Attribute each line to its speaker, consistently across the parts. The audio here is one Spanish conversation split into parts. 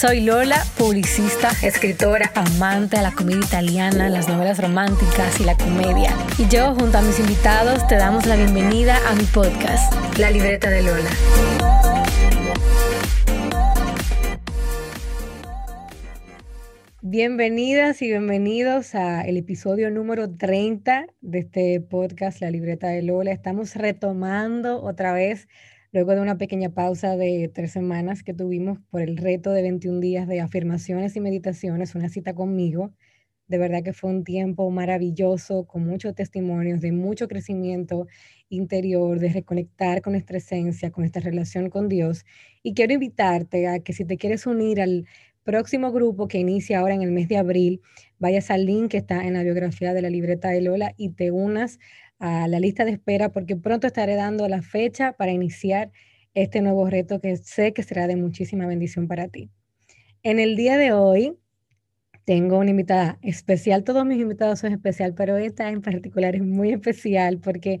Speaker 1: Soy Lola, publicista, escritora, amante de la comedia italiana, las novelas románticas y la comedia. Y yo, junto a mis invitados, te damos la bienvenida a mi podcast, La Libreta de Lola. Bienvenidas y bienvenidos a el episodio número 30 de este podcast, La Libreta de Lola. Estamos retomando otra vez luego de una pequeña pausa de tres semanas que tuvimos por el reto de 21 días de afirmaciones y meditaciones, una cita conmigo. De verdad que fue un tiempo maravilloso, con muchos testimonios de mucho crecimiento interior, de reconectar con nuestra esencia, con nuestra relación con Dios. Y quiero invitarte a que si te quieres unir al próximo grupo que inicia ahora en el mes de abril, vayas al link que está en la biografía de la libreta de Lola y te unas a la lista de espera porque pronto estaré dando la fecha para iniciar este nuevo reto que sé que será de muchísima bendición para ti. En el día de hoy tengo una invitada especial, todos mis invitados son especial, pero esta en particular es muy especial porque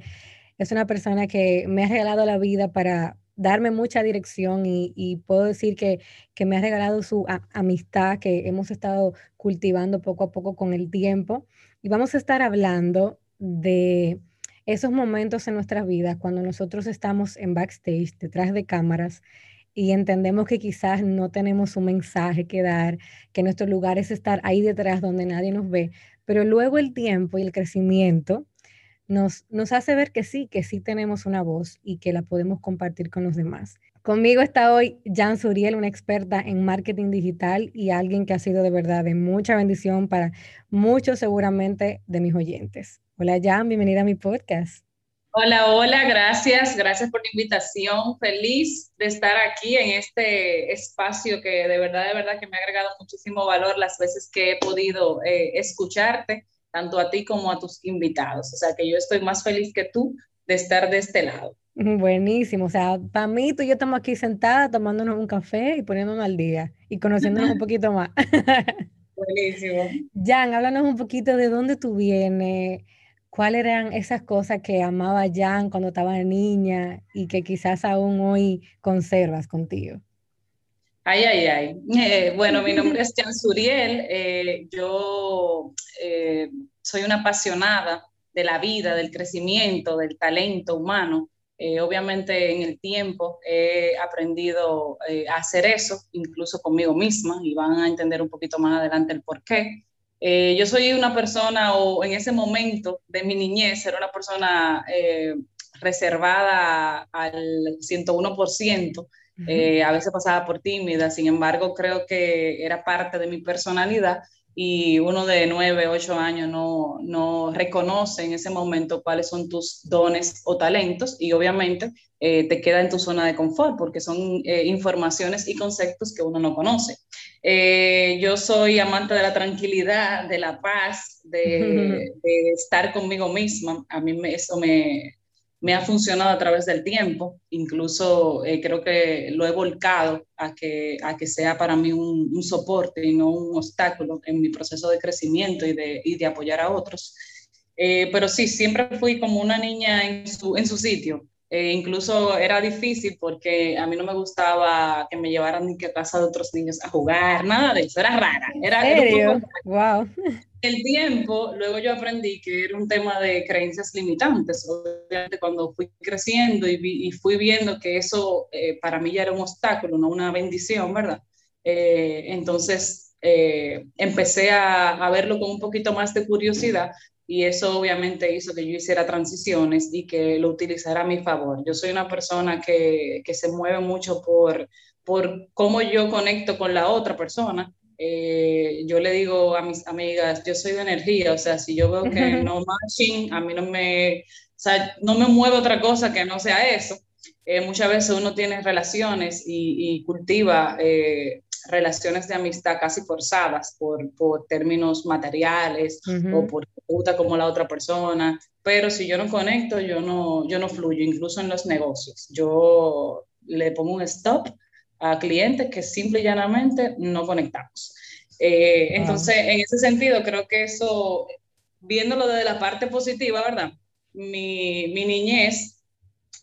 Speaker 1: es una persona que me ha regalado la vida para darme mucha dirección y, puedo decir que, que, me ha regalado su amistad que hemos estado cultivando poco a poco con el tiempo. Y vamos a estar hablando de esos momentos en nuestras vidas cuando nosotros estamos en backstage, detrás de cámaras, y entendemos que quizás no tenemos un mensaje que dar, que nuestro lugar es estar ahí detrás donde nadie nos ve, pero luego el tiempo y el crecimiento nos, nos hace ver que sí, que sí tenemos una voz y que la podemos compartir con los demás. Conmigo está hoy Jan Suriel, una experta en marketing digital y alguien que ha sido de verdad de mucha bendición para muchos seguramente de mis oyentes. Hola Jan, bienvenida a mi podcast.
Speaker 2: Hola, hola, gracias, gracias por la invitación. Feliz de estar aquí en este espacio que de verdad, de verdad que me ha agregado muchísimo valor las veces que he podido eh, escucharte, tanto a ti como a tus invitados. O sea que yo estoy más feliz que tú de estar de este lado.
Speaker 1: Buenísimo, o sea, para mí tú y yo estamos aquí sentadas tomándonos un café y poniéndonos al día y conociéndonos un poquito más.
Speaker 2: Buenísimo.
Speaker 1: Jan, háblanos un poquito de dónde tú vienes, cuáles eran esas cosas que amaba Jan cuando estaba niña y que quizás aún hoy conservas contigo.
Speaker 2: Ay, ay, ay. Eh, bueno, mi nombre es Jan Suriel. Eh, yo eh, soy una apasionada de la vida, del crecimiento, del talento humano. Obviamente en el tiempo he aprendido a hacer eso, incluso conmigo misma, y van a entender un poquito más adelante el por qué. Eh, yo soy una persona, o en ese momento de mi niñez, era una persona eh, reservada al 101%, eh, a veces pasaba por tímida, sin embargo creo que era parte de mi personalidad y uno de nueve, ocho años no, no reconoce en ese momento cuáles son tus dones o talentos y obviamente eh, te queda en tu zona de confort porque son eh, informaciones y conceptos que uno no conoce. Eh, yo soy amante de la tranquilidad, de la paz, de, de estar conmigo misma. A mí eso me, me ha funcionado a través del tiempo, incluso eh, creo que lo he volcado a que, a que sea para mí un, soporte y no un obstáculo en mi proceso de crecimiento y de, y de apoyar a otros. Eh, pero sí, siempre fui como una niña en su, en su sitio. Eh, incluso era difícil porque a mí no me gustaba que me llevaran ni que a casa de otros niños a jugar, nada de eso, era rara. Era,
Speaker 1: ¿En serio? wow
Speaker 2: el tiempo, luego yo aprendí que era un tema de creencias limitantes. Obviamente cuando fui creciendo y, fui viendo que eso eh, para mí ya era un obstáculo, no una bendición, ¿verdad? Eh, entonces empecé a, verlo con un poquito más de curiosidad y eso obviamente hizo que yo hiciera transiciones y que lo utilizara a mi favor. Yo soy una persona que, que se mueve mucho por, por cómo yo conecto con la otra persona eh, yo le digo a mis amigas, yo soy de energía, o sea, si yo veo que no matching, a mí no me, o sea, no me mueve otra cosa que no sea eso. Eh, muchas veces uno tiene relaciones y, cultiva eh, relaciones de amistad casi forzadas por, por términos materiales o por gusta como la otra persona, pero si yo no conecto, yo no, yo no fluyo, incluso en los negocios. Yo le pongo un stop a clientes que simple y llanamente no conectamos. Eh, entonces, en ese sentido, creo que eso, viéndolo desde la parte positiva, ¿verdad? Mi, mi niñez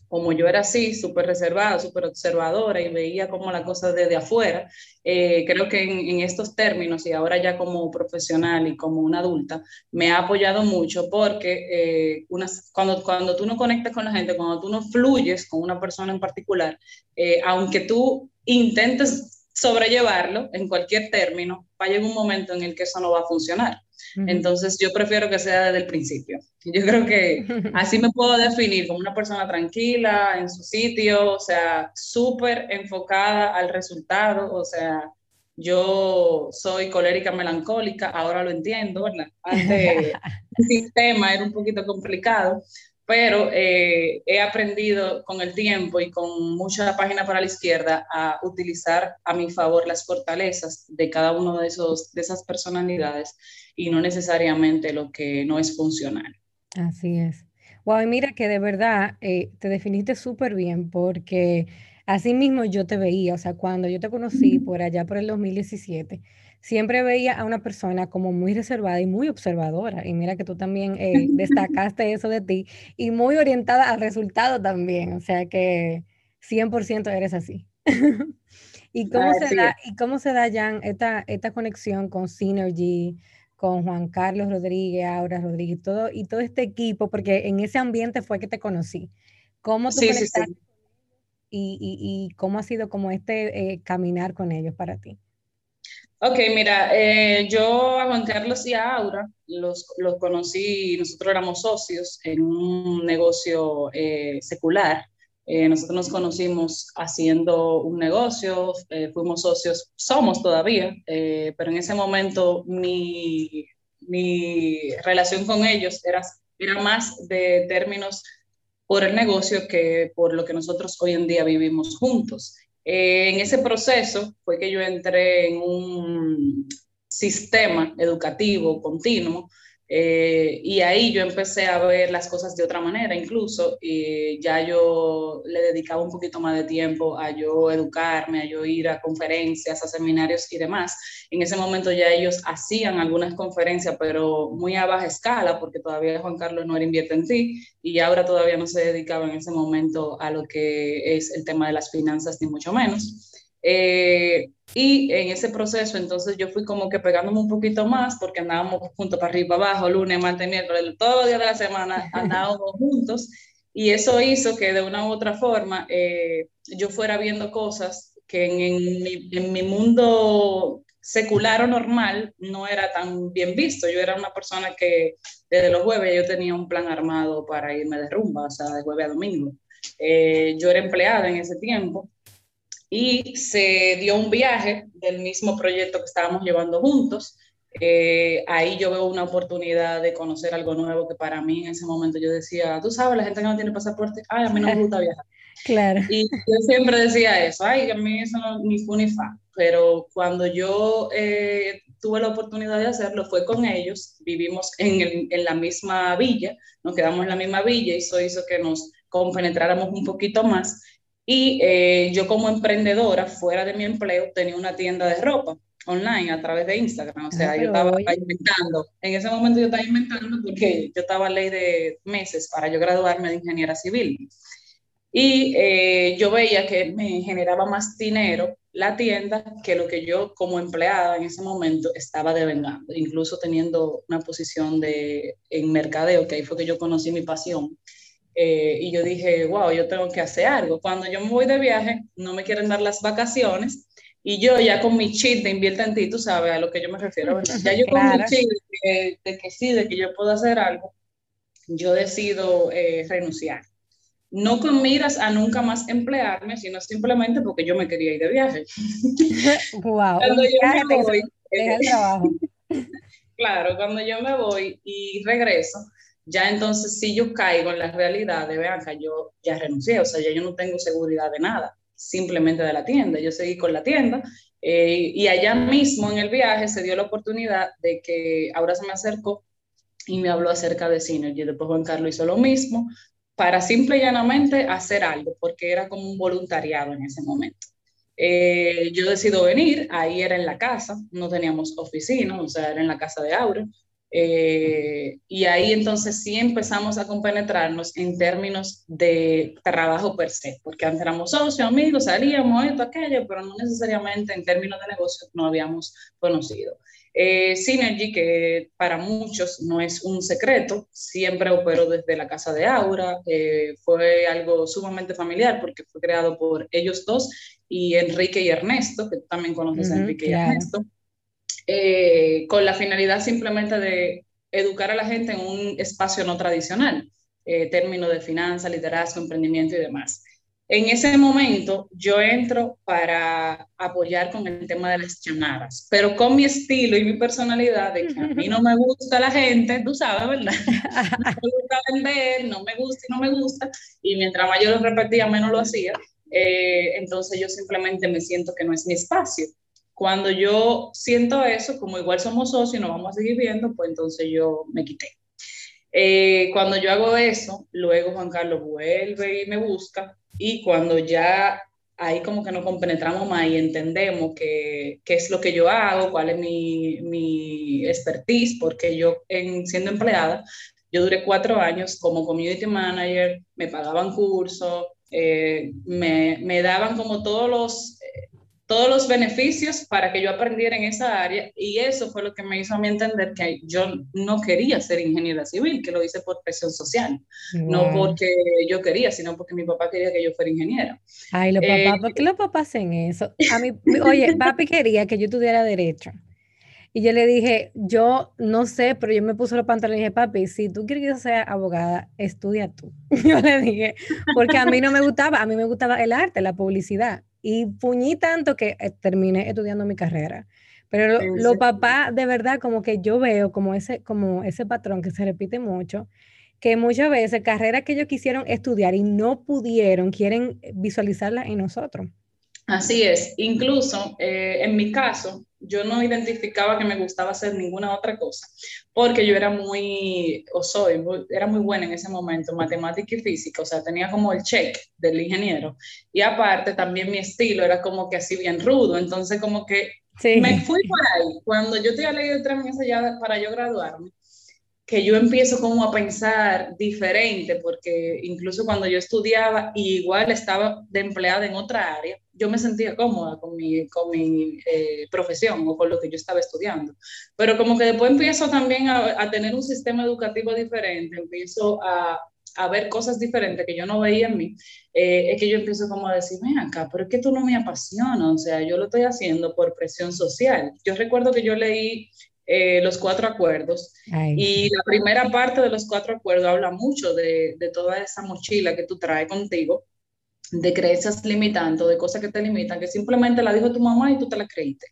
Speaker 2: como yo era así, súper reservada, súper observadora y veía como la cosa desde afuera, eh, creo que en, estos términos y ahora ya como profesional y como una adulta, me ha apoyado mucho porque eh, cuando, cuando tú no conectas con la gente, cuando tú no fluyes con una persona en particular, eh, aunque tú intentes sobrellevarlo en cualquier término, va a llegar un momento en el que eso no va a funcionar. Entonces yo prefiero que sea desde el principio. Yo creo que así me puedo definir como una persona tranquila, en su sitio, o sea, súper enfocada al resultado, o sea, yo soy colérica melancólica, ahora lo entiendo, ¿verdad? Antes el sistema era un poquito complicado, pero eh, he aprendido con el tiempo y con mucha página para la izquierda a utilizar a mi favor las fortalezas de cada uno de, esos, de esas personalidades y no necesariamente lo que no es funcional.
Speaker 1: Así es. Wow, y mira que de verdad eh, te definiste súper bien porque así mismo yo te veía, o sea, cuando yo te conocí por allá por el 2017, siempre veía a una persona como muy reservada y muy observadora. Y mira que tú también eh, destacaste eso de ti y muy orientada al resultado también, o sea que 100% eres así. ¿Y cómo, se da, ¿Y cómo se da, Jan, esta, esta conexión con Synergy, con Juan Carlos Rodríguez, Aura Rodríguez, todo, y todo este equipo, porque en ese ambiente fue que te conocí. ¿Cómo tú sí, Y, cómo ha sido como este eh, caminar con ellos para ti?
Speaker 2: Ok, mira, eh, yo a Juan Carlos y a Aura los, los, conocí, nosotros éramos socios en un negocio eh, secular eh, nosotros nos conocimos haciendo un negocio, fuimos socios, somos todavía, pero en ese momento mi, mi relación con ellos era, era más de términos por el negocio que por lo que nosotros hoy en día vivimos juntos. En ese proceso fue que yo entré en un sistema educativo continuo eh, y ahí yo empecé a ver las cosas de otra manera, incluso, y ya yo le dedicaba un poquito más de tiempo a yo educarme, a yo ir a conferencias, a seminarios y demás. En ese momento ya ellos hacían algunas conferencias, pero muy a baja escala, porque todavía Juan Carlos no era invierte en ti, y ahora todavía no se dedicaba en ese momento a lo que es el tema de las finanzas, ni mucho menos. Eh, y en ese proceso, entonces yo fui como que pegándome un poquito más porque andábamos juntos para arriba, abajo, lunes, martes, miércoles, todos los días de la semana andábamos juntos. Y eso hizo que de una u otra forma eh, yo fuera viendo cosas que en, mi, en, mi, mundo secular o normal no era tan bien visto. Yo era una persona que desde los jueves yo tenía un plan armado para irme de rumba, o sea, de jueves a domingo. Eh, yo era empleada en ese tiempo y se dio un viaje del mismo proyecto que estábamos llevando juntos. Eh, ahí yo veo una oportunidad de conocer algo nuevo que para mí en ese momento yo decía, tú sabes, la gente que no tiene pasaporte, ay, a mí no me gusta viajar.
Speaker 1: Claro.
Speaker 2: Y yo siempre decía eso, ay, a mí eso no ni fu ni fa. Pero cuando yo eh, tuve la oportunidad de hacerlo fue con ellos, vivimos en, en, la misma villa, nos quedamos en la misma villa y eso hizo que nos compenetráramos un poquito más y eh, yo como emprendedora, fuera de mi empleo, tenía una tienda de ropa online a través de Instagram. O sea, yo estaba inventando. En ese momento yo estaba inventando porque yo estaba ley de meses para yo graduarme de ingeniera civil. Y eh, yo veía que me generaba más dinero la tienda que lo que yo como empleada en ese momento estaba devengando, incluso teniendo una posición de, en mercadeo, que ahí fue que yo conocí mi pasión. Eh, y yo dije, wow, yo tengo que hacer algo. Cuando yo me voy de viaje, no me quieren dar las vacaciones y yo ya con mi cheat de invierte en ti, tú sabes a lo que yo me refiero. Ya yo con mi cheat de, que sí, de que yo puedo hacer algo, yo decido eh, renunciar. No con miras a nunca más emplearme, sino simplemente porque yo me quería ir de viaje.
Speaker 1: Wow, cuando yo me voy, el trabajo.
Speaker 2: claro, cuando yo me voy y regreso, ya entonces si yo caigo en la realidad de, vean, yo ya renuncié, o sea, ya yo no tengo seguridad de nada. simplemente de la tienda. Yo seguí con la tienda eh, y allá mismo en el viaje se dio la oportunidad de que ahora se me acercó y me habló acerca de Synergy. Después Juan Carlos hizo lo mismo para simple y llanamente hacer algo, porque era como un voluntariado en ese momento. Eh, yo decido venir, ahí era en la casa, no teníamos oficina, o sea, era en la casa de Aura. Eh, y ahí entonces sí empezamos a compenetrarnos en términos de trabajo per se, porque antes éramos socios, amigos, salíamos, esto, aquello, pero no necesariamente en términos de negocio no habíamos conocido. Eh, Synergy, que para muchos no es un secreto, siempre operó desde la casa de Aura, eh, fue algo sumamente familiar porque fue creado por ellos dos y Enrique y Ernesto, que tú también conoces a Enrique y Ernesto. Eh, con la finalidad simplemente de educar a la gente en un espacio no tradicional, eh, términos de finanzas, liderazgo, emprendimiento y demás. En ese momento yo entro para apoyar con el tema de las llamadas, pero con mi estilo y mi personalidad de que a mí no me gusta la gente, tú sabes, ¿verdad? No me gusta vender, no me gusta y no me gusta, y mientras más yo lo repetía, menos lo hacía, eh, entonces yo simplemente me siento que no es mi espacio. Cuando yo siento eso, como igual somos socios y nos vamos a seguir viendo, pues entonces yo me quité. Eh, cuando yo hago eso, luego Juan Carlos vuelve y me busca y cuando ya ahí como que nos compenetramos más y entendemos qué, es lo que yo hago, cuál es mi, mi expertise, porque yo en, siendo empleada, yo duré cuatro años como community manager, me pagaban cursos, eh, me, me, daban como todos los todos los beneficios para que yo aprendiera en esa área y eso fue lo que me hizo a mí entender que yo no quería ser ingeniera civil, que lo hice por presión social, no porque yo quería, sino porque mi papá quería que yo fuera ingeniera.
Speaker 1: Ay, los papás, eh, ¿por qué los papás hacen eso? A mí, oye, papi quería que yo estudiara derecho. Y yo le dije, yo no sé, pero yo me puse los pantalones y dije, papi, si tú quieres que sea abogada, estudia tú. Yo le dije, porque a mí no me gustaba, a mí me gustaba el arte, la publicidad y puñí tanto que eh, terminé estudiando mi carrera. Pero los papás, de verdad, como que yo veo como ese, como ese patrón que se repite mucho, que muchas veces carreras que ellos quisieron estudiar y no pudieron, quieren visualizarla en nosotros.
Speaker 2: Así es. Incluso eh, en mi caso, yo no identificaba que me gustaba hacer ninguna otra cosa, porque yo era muy, o soy, era muy buena en ese momento, matemática y física, o sea, tenía como el check del ingeniero. Y aparte también mi estilo era como que así bien rudo, entonces como que me fui por ahí. Cuando yo te había leído tres meses ya para yo graduarme, que yo empiezo como a pensar diferente, porque incluso cuando yo estudiaba, igual estaba de empleada en otra área, yo me sentía cómoda con mi, con mi eh, profesión o con lo que yo estaba estudiando. Pero como que después empiezo también a, a tener un sistema educativo diferente, empiezo a, a, ver cosas diferentes que yo no veía en mí, eh, es que yo empiezo como a decir, ven acá, pero es que esto no me apasiona, o sea, yo lo estoy haciendo por presión social. Yo recuerdo que yo leí eh, los cuatro acuerdos. Y la primera parte de los cuatro acuerdos habla mucho de, de, toda esa mochila que tú traes contigo, de creencias limitantes, de cosas que te limitan, que simplemente la dijo tu mamá y tú te la creíste.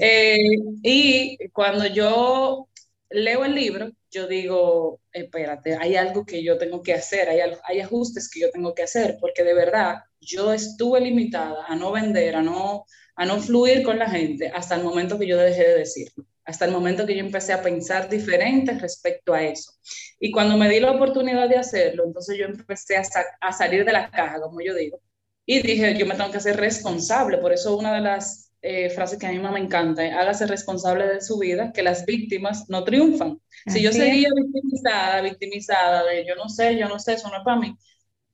Speaker 2: Eh, y cuando yo leo el libro, yo digo, espérate, hay algo que yo tengo que hacer, hay, hay ajustes que yo tengo que hacer, porque de verdad yo estuve limitada a no vender, a no, a no fluir con la gente hasta el momento que yo dejé de decirlo hasta el momento que yo empecé a pensar diferente respecto a eso. Y cuando me di la oportunidad de hacerlo, entonces yo empecé a, a, salir de la caja, como yo digo, y dije, yo me tengo que hacer responsable. Por eso una de las eh, frases que a mí más me encanta es, hágase responsable de su vida, que las víctimas no triunfan. si yo seguía victimizada, victimizada, de yo no sé, yo no sé, eso no es para mí,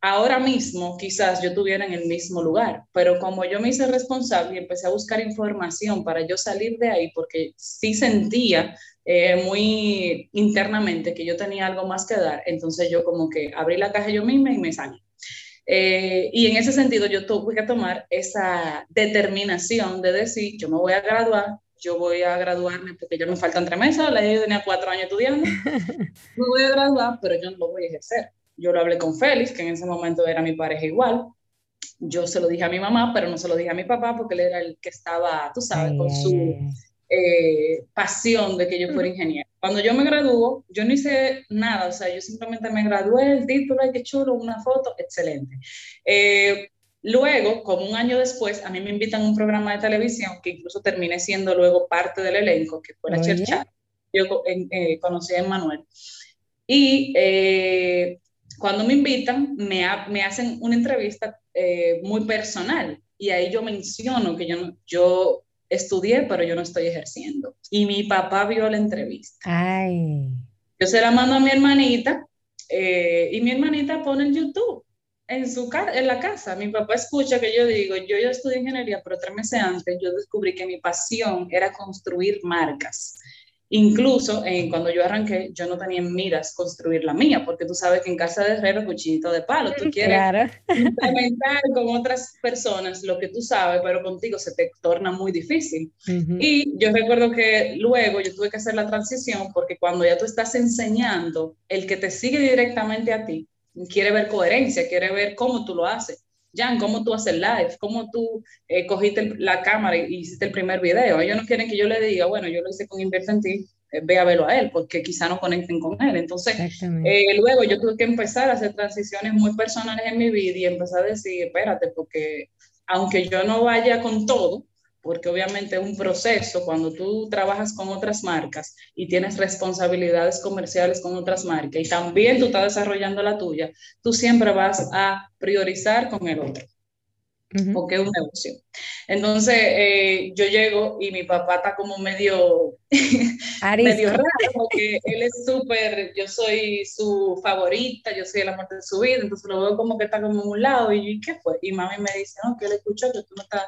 Speaker 2: ahora mismo quizás yo estuviera en el mismo lugar, pero como yo me hice responsable y empecé a buscar información para yo salir de ahí, porque sí sentía eh, muy internamente que yo tenía algo más que dar, entonces yo como que abrí la caja yo misma y me salí. Eh, y en ese sentido yo tuve que tomar esa determinación de decir, yo me voy a graduar, yo voy a graduarme porque ya me faltan tres meses, la yo tenía cuatro años estudiando, me voy a graduar, pero yo no lo voy a ejercer yo lo hablé con Félix, que en ese momento era mi pareja igual. Yo se lo dije a mi mamá, pero no se lo dije a mi papá porque él era el que estaba, tú sabes, con su eh, pasión de que yo fuera ingeniero. Cuando yo me graduó, yo no hice nada, o sea, yo simplemente me gradué, el título, ay, qué chulo, una foto, excelente. Eh, Luego, como un año después, a mí me invitan a un programa de televisión que incluso terminé siendo luego parte del elenco, que fue la Chercha. Yo eh, conocí a Manuel. Y eh, cuando me invitan, me, me hacen una entrevista eh, muy personal y ahí yo menciono que yo, yo estudié, pero yo no estoy ejerciendo. Y mi papá vio la entrevista.
Speaker 1: Ay.
Speaker 2: Yo se la mando a mi hermanita eh, y mi hermanita pone en YouTube. En, su en la casa, mi papá escucha que yo digo, yo, yo estudié ingeniería, pero tres meses antes yo descubrí que mi pasión era construir marcas. Incluso eh, cuando yo arranqué, yo no tenía en miras construir la mía, porque tú sabes que en casa de herrero, cuchillito de palo, tú quieres implementar con otras personas lo que tú sabes, pero contigo se te torna muy difícil. Y yo recuerdo que luego yo tuve que hacer la transición, porque cuando ya tú estás enseñando, el que te sigue directamente a ti quiere ver coherencia, quiere ver cómo tú lo haces. Jan, ¿cómo tú haces live? ¿Cómo tú eh, cogiste la cámara y hiciste el primer video? Ellos no quieren que yo le diga, bueno, yo lo hice con Invierte en ti, eh, ve a verlo a él, porque quizá no conecten con él. Entonces, eh, luego yo tuve que empezar a hacer transiciones muy personales en mi vida y empezar a decir, espérate, porque aunque yo no vaya con todo, porque obviamente un proceso cuando tú trabajas con otras marcas y tienes responsabilidades comerciales con otras marcas y también tú estás desarrollando la tuya, tú siempre vas a priorizar con el otro. porque es un negocio. Entonces, eh, yo llego y mi papá está como medio, medio raro, porque él es súper, yo soy su favorita, yo soy el amor de su vida, entonces lo veo como que está como en un lado, y yo, ¿y qué fue? Y mami me dice, no, que él escuchó que tú no estás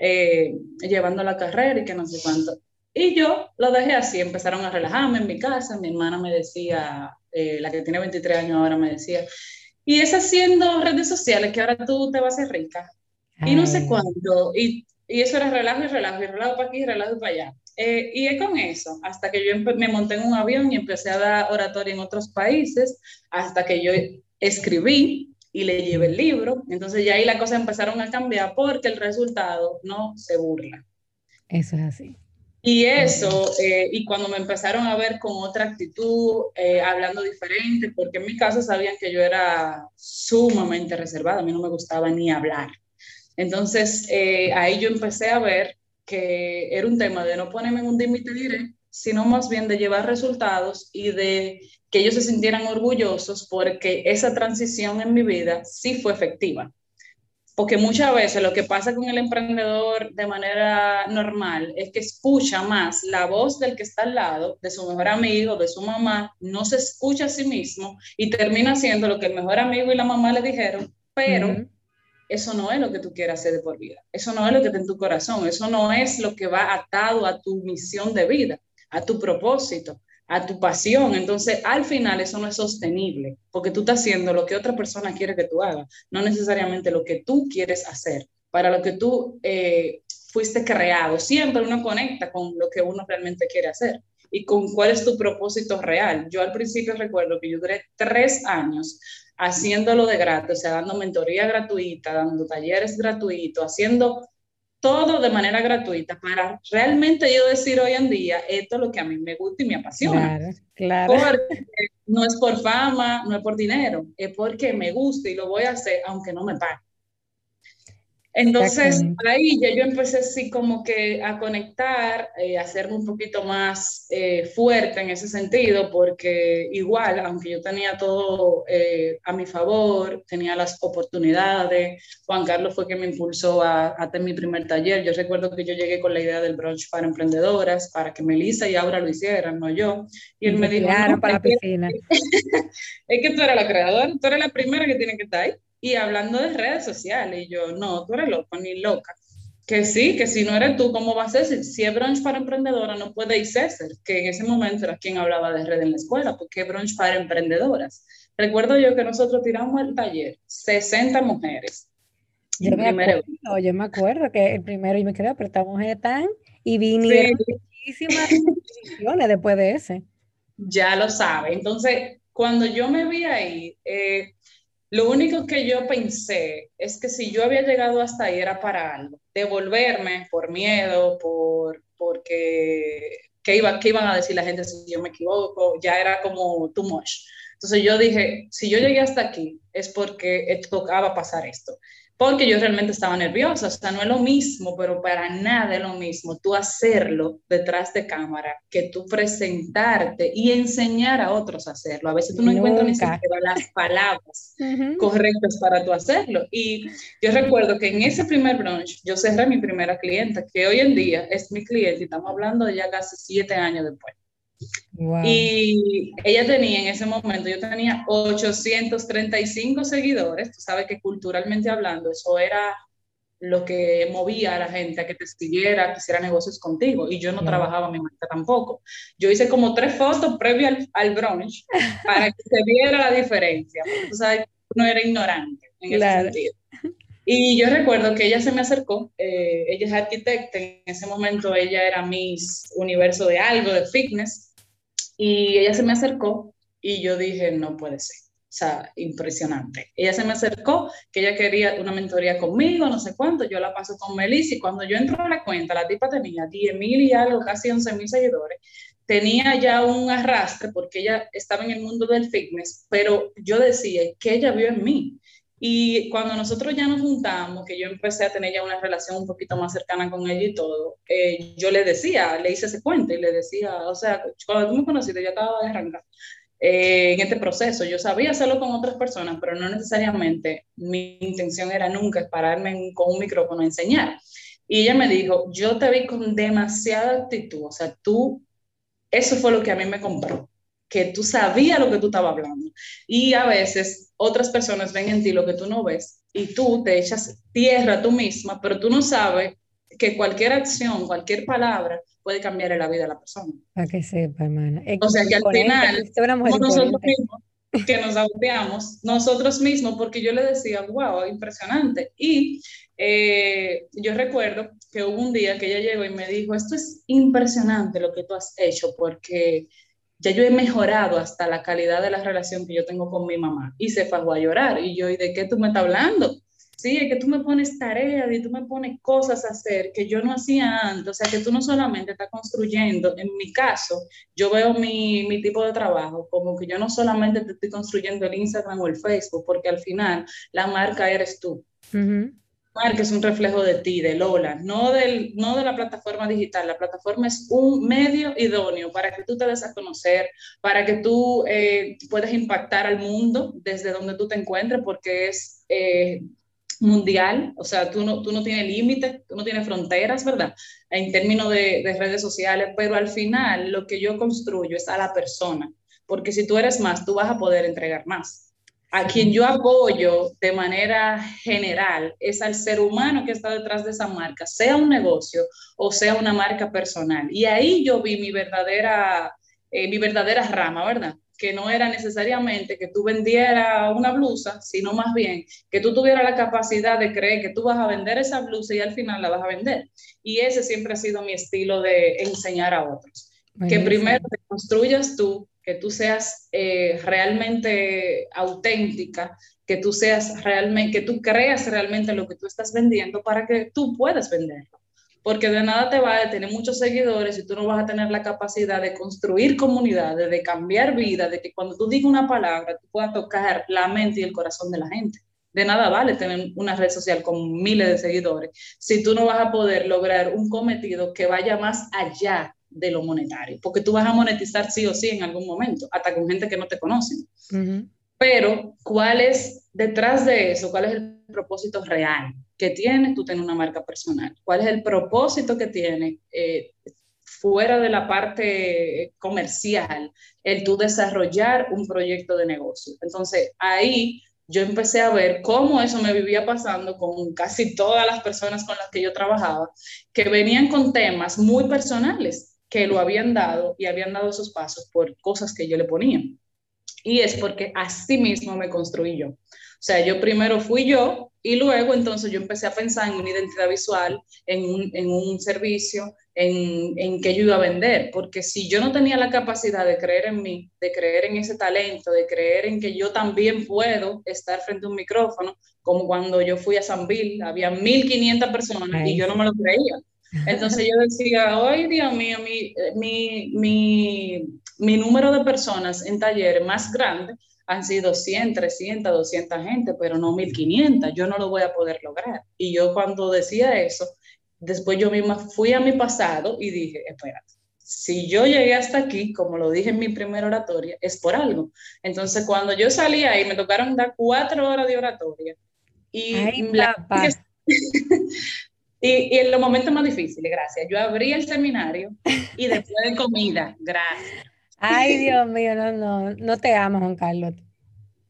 Speaker 2: eh, llevando la carrera y que no sé cuánto. Y yo lo dejé así, empezaron a relajarme en mi casa, mi hermana me decía, eh, la que tiene 23 años ahora me decía, y es haciendo redes sociales que ahora tú te vas a ser rica. Y no sé cuándo, y, y, eso era relajo y relajo, y relajo para aquí y relajo para allá. Eh, y es con eso, hasta que yo me monté en un avión y empecé a dar oratoria en otros países, hasta que yo escribí y le llevé el libro. Entonces ya ahí las cosas empezaron a cambiar porque el resultado no se burla.
Speaker 1: Eso es así.
Speaker 2: Y eso, eh, y cuando me empezaron a ver con otra actitud, eh, hablando diferente, porque en mi caso sabían que yo era sumamente reservada, a mí no me gustaba ni hablar. Entonces eh, ahí yo empecé a ver que era un tema de no ponerme en un límite directo, sino más bien de llevar resultados y de que ellos se sintieran orgullosos porque esa transición en mi vida sí fue efectiva. Porque muchas veces lo que pasa con el emprendedor de manera normal es que escucha más la voz del que está al lado, de su mejor amigo, de su mamá, no se escucha a sí mismo y termina haciendo lo que el mejor amigo y la mamá le dijeron, pero eso no es lo que tú quieres hacer de por vida, eso no es lo que está en tu corazón, eso no es lo que va atado a tu misión de vida, a tu propósito a tu pasión. Entonces, al final eso no es sostenible, porque tú estás haciendo lo que otra persona quiere que tú hagas, no necesariamente lo que tú quieres hacer, para lo que tú eh, fuiste creado. Siempre uno conecta con lo que uno realmente quiere hacer y con cuál es tu propósito real. Yo al principio recuerdo que yo duré tres años haciéndolo de gratis, o sea, dando mentoría gratuita, dando talleres gratuitos, haciendo todo de manera gratuita para realmente yo decir hoy en día, esto es lo que a mí me gusta y me apasiona.
Speaker 1: Claro,
Speaker 2: claro. no es por fama, no es por dinero, es porque me gusta y lo voy a hacer aunque no me pague. Entonces, ahí ya yo empecé así como que a conectar, eh, a hacerme un poquito más eh, fuerte en ese sentido, porque igual, aunque yo tenía todo eh, a mi favor, tenía las oportunidades, Juan Carlos fue quien me impulsó a, a, tener mi primer taller. Yo recuerdo que yo llegué con la idea del brunch para emprendedoras, para que Melissa y Aura lo hicieran, no yo. Y él me dijo,
Speaker 1: para la piscina.
Speaker 2: es que tú eres la creadora, tú eres la primera que tiene que estar ahí. Y hablando de redes sociales, y yo, no, tú eres loco, ni loca. Que sí, que si no eres tú, ¿cómo va a ser? Si, es brunch para emprendedora, no puede ir César, que en ese momento era quien hablaba de red en la escuela, porque brunch para emprendedoras. Recuerdo yo que nosotros tiramos el taller, 60 mujeres.
Speaker 1: Yo me, acuerdo, yo me acuerdo que el primero y me quedé, pero esta mujer tan, y vinieron muchísimas ediciones después de ese.
Speaker 2: Ya lo sabe. Entonces, cuando yo me vi ahí, eh, lo único que yo pensé es que si yo había llegado hasta ahí era para algo, devolverme por miedo, por, porque ¿qué, iba, qué iban a decir la gente si yo me equivoco, ya era como too much. Entonces yo dije, si yo llegué hasta aquí es porque tocaba pasar esto. Porque yo realmente estaba nerviosa, o sea, no es lo mismo, pero para nada es lo mismo tú hacerlo detrás de cámara que tú presentarte y enseñar a otros a hacerlo. A veces tú no encuentras ni siquiera las palabras correctas para tú hacerlo. Y yo recuerdo que en ese primer brunch yo cerré mi primera clienta, que hoy en día es mi cliente y estamos hablando de ya casi siete años después. Y ella tenía en ese momento, yo tenía 835 seguidores, tú sabes que culturalmente hablando, eso era lo que movía a la gente a que te siguiera, que hiciera negocios contigo. Y yo no trabajaba mi marca tampoco. Yo hice como tres fotos previo al, brunch para que se viera la diferencia. tú sabes, no era ignorante en ese sentido. Y yo recuerdo que ella se me acercó, eh, ella es arquitecta, en ese momento ella era Miss Universo de algo, de fitness, y ella se me acercó y yo dije, no puede ser. O sea, impresionante. Ella se me acercó, que ella quería una mentoría conmigo, no sé cuánto, yo la paso con Melissa y cuando yo entro a la cuenta, la tipa tenía 10 mil y algo, casi 11 mil seguidores, tenía ya un arrastre porque ella estaba en el mundo del fitness, pero yo decía que ella vio en mí. Y cuando nosotros ya nos juntamos, que yo empecé a tener ya una relación un poquito más cercana con ella y todo, eh, yo le decía, le hice ese cuento y le decía, o sea, cuando tú me conociste, yo estaba de arrancar eh, en este proceso. Yo sabía hacerlo con otras personas, pero no necesariamente mi intención era nunca pararme con un micrófono a enseñar. Y ella me dijo, yo te vi con demasiada actitud, o sea, tú, eso fue lo que a mí me compró que tú sabías lo que tú estabas hablando. Y a veces otras personas ven en ti lo que tú no ves y tú te echas tierra tú misma, pero tú no sabes que cualquier acción, cualquier palabra puede cambiar la vida de la persona.
Speaker 1: Para que sepa, hermana.
Speaker 2: o sea que al final, nosotros mismos que nos agoteamos, nosotros mismos, porque yo le decía, wow, impresionante. Y eh, yo recuerdo que hubo un día que ella llegó y me dijo, esto es impresionante lo que tú has hecho, porque ya yo he mejorado hasta la calidad de la relación que yo tengo con mi mamá. Y se fue a llorar. Y yo, ¿y de qué tú me estás hablando? Sí, es que tú me pones tareas y tú me pones cosas a hacer que yo no hacía antes. O sea, que tú no solamente estás construyendo, en mi caso, yo veo mi, mi tipo de trabajo como que yo no solamente te estoy construyendo el Instagram o el Facebook, porque al final la marca eres tú marca es un reflejo de ti, de Lola, no, del, no de la plataforma digital. La plataforma es un medio idóneo para que tú te des a conocer, para que tú eh, puedas impactar al mundo desde donde tú te encuentres, porque es eh, mundial, o sea, tú no, tú no tienes límites, tú no tienes fronteras, ¿verdad? En términos de, de redes sociales, pero al final lo que yo construyo es a la persona, porque si tú eres más, tú vas a poder entregar más a quien yo apoyo de manera general es al ser humano que está detrás de esa marca, sea un negocio o sea una marca personal. Y ahí yo vi mi verdadera, eh, mi verdadera rama, ¿verdad? Que no era necesariamente que tú vendieras una blusa, sino más bien que tú tuvieras la capacidad de creer que tú vas a vender esa blusa y al final la vas a vender. Y ese siempre ha sido mi estilo de enseñar a otros. Que primero te construyas tú que tú seas eh, realmente auténtica, que tú seas realmente, que tú creas realmente lo que tú estás vendiendo para que tú puedas venderlo. Porque de nada te va a tener muchos seguidores y tú no vas a tener la capacidad de construir comunidades, de cambiar vida, de que cuando tú digas una palabra, tú puedas tocar la mente y el corazón de la gente. De nada vale tener una red social con miles de seguidores si tú no vas a poder lograr un cometido que vaya más allá de lo monetario, porque tú vas a monetizar sí o sí en algún momento, hasta con gente que no te conoce. Pero, ¿cuál es detrás de eso? ¿Cuál es el propósito real que tienes tú tener una marca personal? ¿Cuál es el propósito que tiene eh, fuera de la parte comercial, el tú desarrollar un proyecto de negocio? Entonces, ahí yo empecé a ver cómo eso me vivía pasando con casi todas las personas con las que yo trabajaba, que venían con temas muy personales que lo habían dado y habían dado esos pasos por cosas que yo le ponía. Y es porque así mismo me construí yo. O sea, yo primero fui yo y luego entonces yo empecé a pensar en una identidad visual, en un, en un servicio, en, en qué yo iba a vender. Porque si yo no tenía la capacidad de creer en mí, de creer en ese talento, de creer en que yo también puedo estar frente a un micrófono, como cuando yo fui a San Bill, había 1.500 personas y yo no me lo creía. Entonces yo decía, hoy Dios mío, mi, mi, mi, mi número de personas en talleres más grande han sido 100, 300, 200 gente, pero no 1500, yo no lo voy a poder lograr. Y yo cuando decía eso, después yo misma fui a mi pasado y dije, espérate, si yo llegué hasta aquí, como lo dije en mi primera oratoria, es por algo. Entonces, cuando yo salí ahí, me tocaron dar cuatro horas de oratoria. Y, y, en los momentos más difíciles, gracias. Yo abrí el seminario y después de comida, gracias.
Speaker 1: Ay, Dios mío, no, no, no te amo, Juan Carlos.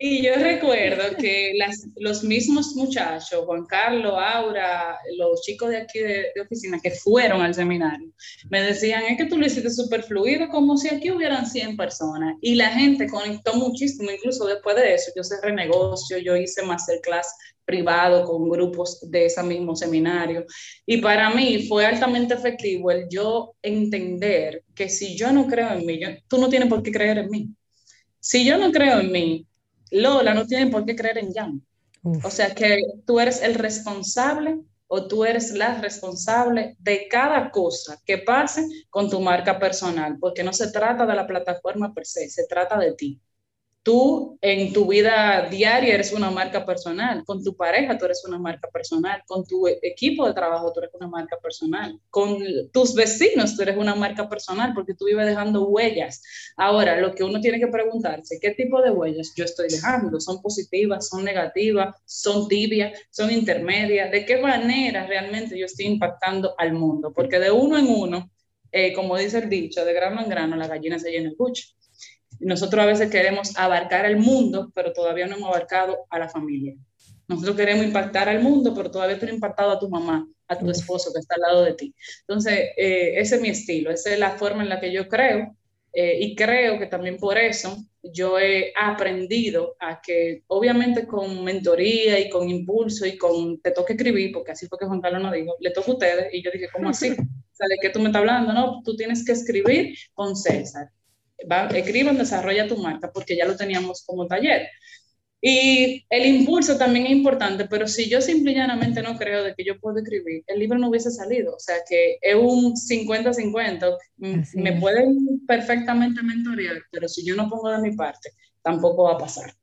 Speaker 2: Y yo recuerdo que las, los mismos muchachos, Juan Carlos, Aura, los chicos de aquí de, oficina que fueron al seminario, me decían, es que tú lo hiciste súper fluido, como si aquí hubieran 100 personas. Y la gente conectó muchísimo, incluso después de eso, yo cerré negocio, yo hice masterclass privado con grupos de ese mismo seminario. Y para mí fue altamente efectivo el yo entender que si yo no creo en mí, tú no tienes por qué creer en mí. Si yo no creo en mí, Lola no tiene por qué creer en Jan. O sea que tú eres el responsable o tú eres la responsable de cada cosa que pase con tu marca personal, porque no se trata de la plataforma per se, se trata de ti. Tú en tu vida diaria eres una marca personal, con tu pareja tú eres una marca personal, con tu equipo de trabajo tú eres una marca personal, con tus vecinos tú eres una marca personal porque tú vives dejando huellas. Ahora, lo que uno tiene que preguntarse, ¿qué tipo de huellas yo estoy dejando? ¿Son positivas? ¿Son negativas? ¿Son tibias? ¿Son intermedias? ¿De qué manera realmente yo estoy impactando al mundo? Porque de uno en uno, eh, como dice el dicho, de grano en grano la gallina se llena el buche. Nosotros a veces queremos abarcar el mundo, pero todavía no hemos abarcado a la familia. Nosotros queremos impactar al mundo, pero todavía no hemos impactado a tu mamá, a tu esposo que está al lado de ti. Entonces, eh, ese es mi estilo, esa es la forma en la que yo creo eh, y creo que también por eso yo he aprendido a que, obviamente con mentoría y con impulso y con te toca escribir, porque así fue que Juan Carlos nos dijo, le toca a ustedes, y yo dije, ¿cómo así? ¿De qué tú me estás hablando? No, tú tienes que escribir con César va, escriban, desarrolla tu marca, porque ya lo teníamos como taller. Y el impulso también es importante, pero si yo simple y llanamente no creo de que yo puedo escribir, el libro no hubiese salido. O sea que es un 50-50. Me pueden perfectamente mentorear, pero si yo no pongo de mi parte, tampoco va a pasar.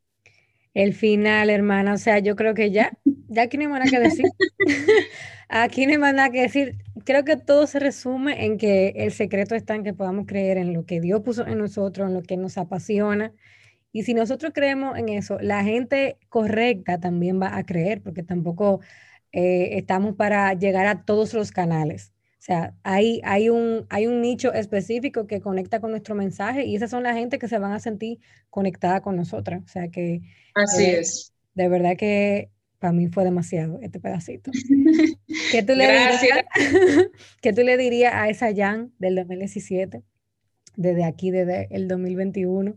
Speaker 1: El final, hermana, o sea, yo creo que ya, ya aquí no hay nada que decir. aquí no hay nada que decir creo que todo se resume en que el secreto está en que podamos creer en lo que Dios puso en nosotros, en lo que nos apasiona. Y si nosotros creemos en eso, la gente correcta también va a creer, porque tampoco eh, estamos para llegar a todos los canales. O sea, hay, hay, un, hay un nicho específico que conecta con nuestro mensaje y esas son la gente que se van a sentir conectada con nosotras. O sea que...
Speaker 2: Así eh, es.
Speaker 1: De verdad que para mí fue demasiado este pedacito. ¿Qué tú, le dirías, ¿Qué tú le dirías a esa Jan del 2017, desde aquí, desde el 2021?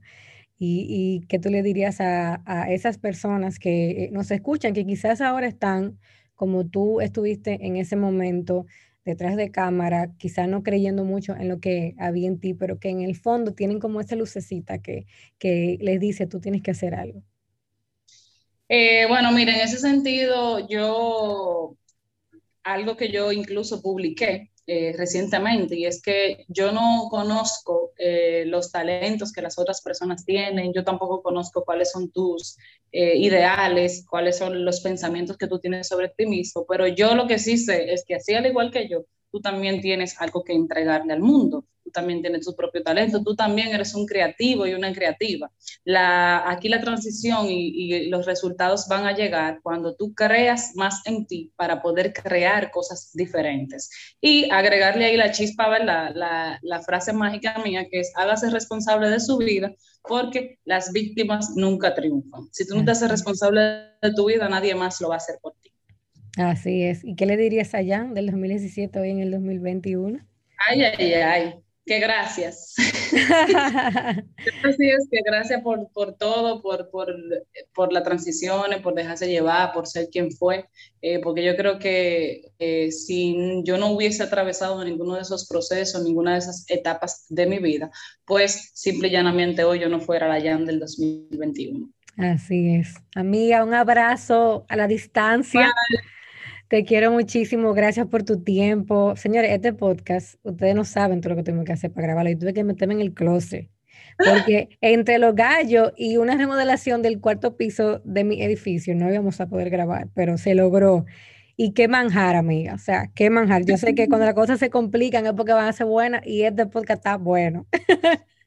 Speaker 1: Y, y qué tú le dirías a, a, esas personas que eh, nos escuchan, que quizás ahora están como tú estuviste en ese momento detrás de cámara, quizás no creyendo mucho en lo que había en ti, pero que en el fondo tienen como esa lucecita que, que les dice, tú tienes que hacer algo.
Speaker 2: Eh, bueno, mira, en ese sentido, yo, algo que yo incluso publiqué eh, recientemente, y es que yo no conozco eh, los talentos que las otras personas tienen, yo tampoco conozco cuáles son tus ideales, cuáles son los pensamientos que tú tienes sobre ti mismo, pero yo lo que sí sé es que así al igual que yo, tú también tienes algo que entregarle al mundo, tú también tienes tu propio talento, tú también eres un creativo y una creativa. La, aquí la transición y, los resultados van a llegar cuando tú creas más en ti para poder crear cosas diferentes. Y agregarle ahí la chispa, ¿verdad? La, la frase mágica mía que es hágase responsable de su vida porque las víctimas nunca triunfan. Si tú no te haces responsable de tu vida, nadie más lo va a hacer por ti.
Speaker 1: Así es. ¿Y qué le dirías a Jan del 2017 hoy en el 2021?
Speaker 2: Ay, ay, ay. Que gracias. Así es, que gracias por, por todo, por, por, por las transiciones, por dejarse llevar, por ser quien fue, eh, porque yo creo que eh, si yo no hubiese atravesado ninguno de esos procesos, ninguna de esas etapas de mi vida, pues simple y llanamente hoy yo no fuera la Jan del 2021.
Speaker 1: Así es. Amiga, un abrazo a la distancia. Te quiero muchísimo, gracias por tu tiempo. Señores, este podcast, ustedes no saben todo lo que tengo que hacer para grabarlo. Y tuve que meterme en el closet porque entre los gallos y una remodelación del cuarto piso de mi edificio no íbamos a poder grabar, pero se logró. Y qué manjar, amiga. O sea, qué manjar. Yo sé que cuando las cosas se complican es porque van a ser buenas y este podcast está bueno.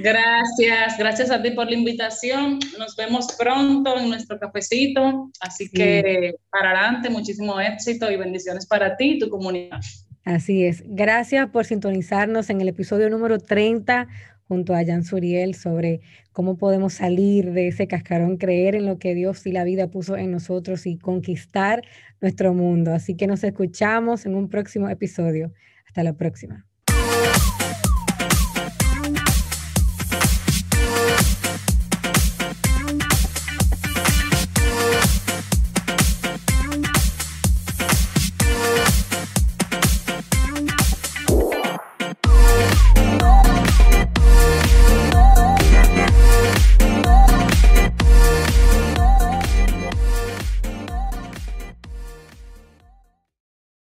Speaker 2: Gracias, gracias a ti por la invitación. Nos vemos pronto en nuestro cafecito. Así que para adelante, muchísimo éxito y bendiciones para ti y tu comunidad.
Speaker 1: Así es. Gracias por sintonizarnos en el episodio número 30 junto a Jan Suriel sobre cómo podemos salir de ese cascarón, creer en lo que Dios y la vida puso en nosotros y conquistar nuestro mundo. Así que nos escuchamos en un próximo episodio. Hasta la próxima.